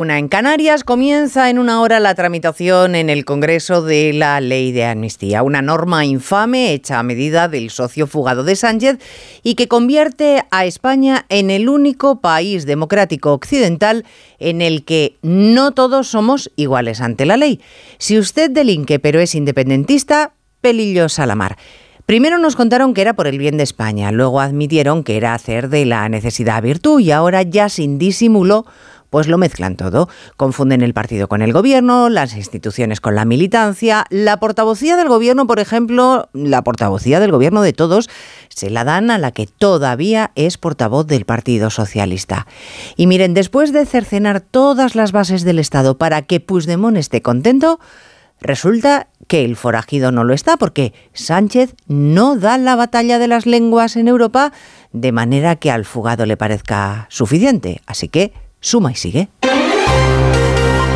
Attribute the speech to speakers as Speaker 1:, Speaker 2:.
Speaker 1: Una en Canarias comienza en una hora la tramitación en el Congreso de la Ley de Amnistía, una norma infame hecha a medida del socio fugado de Sánchez y que convierte a España en el único país democrático occidental en el que no todos somos iguales ante la ley. Si usted delinque pero es independentista, pelillos a la mar. Primero nos contaron que era por el bien de España, luego admitieron que era hacer de la necesidad virtud y ahora ya sin disimulo pues lo mezclan todo. Confunden el partido con el gobierno, las instituciones con la militancia. La portavocía del gobierno, por ejemplo, la portavocía del gobierno de todos, se la dan a la que todavía es portavoz del Partido Socialista. Y miren, después de cercenar todas las bases del Estado para que Puigdemont esté contento, Resulta que el forajido no lo está porque Sánchez no da la batalla de las lenguas en Europa de manera que al fugado le parezca suficiente. Así que suma y sigue.